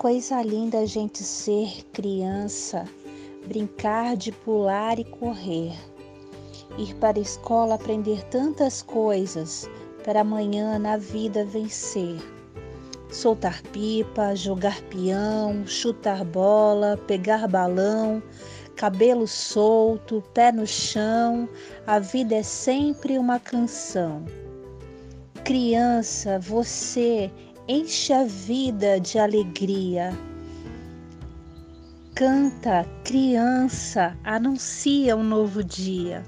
coisa linda a gente ser criança, brincar de pular e correr, ir para a escola aprender tantas coisas para amanhã na vida vencer. Soltar pipa, jogar peão, chutar bola, pegar balão, cabelo solto, pé no chão, a vida é sempre uma canção. Criança, você enche a vida de alegria. Canta, criança, anuncia um novo dia.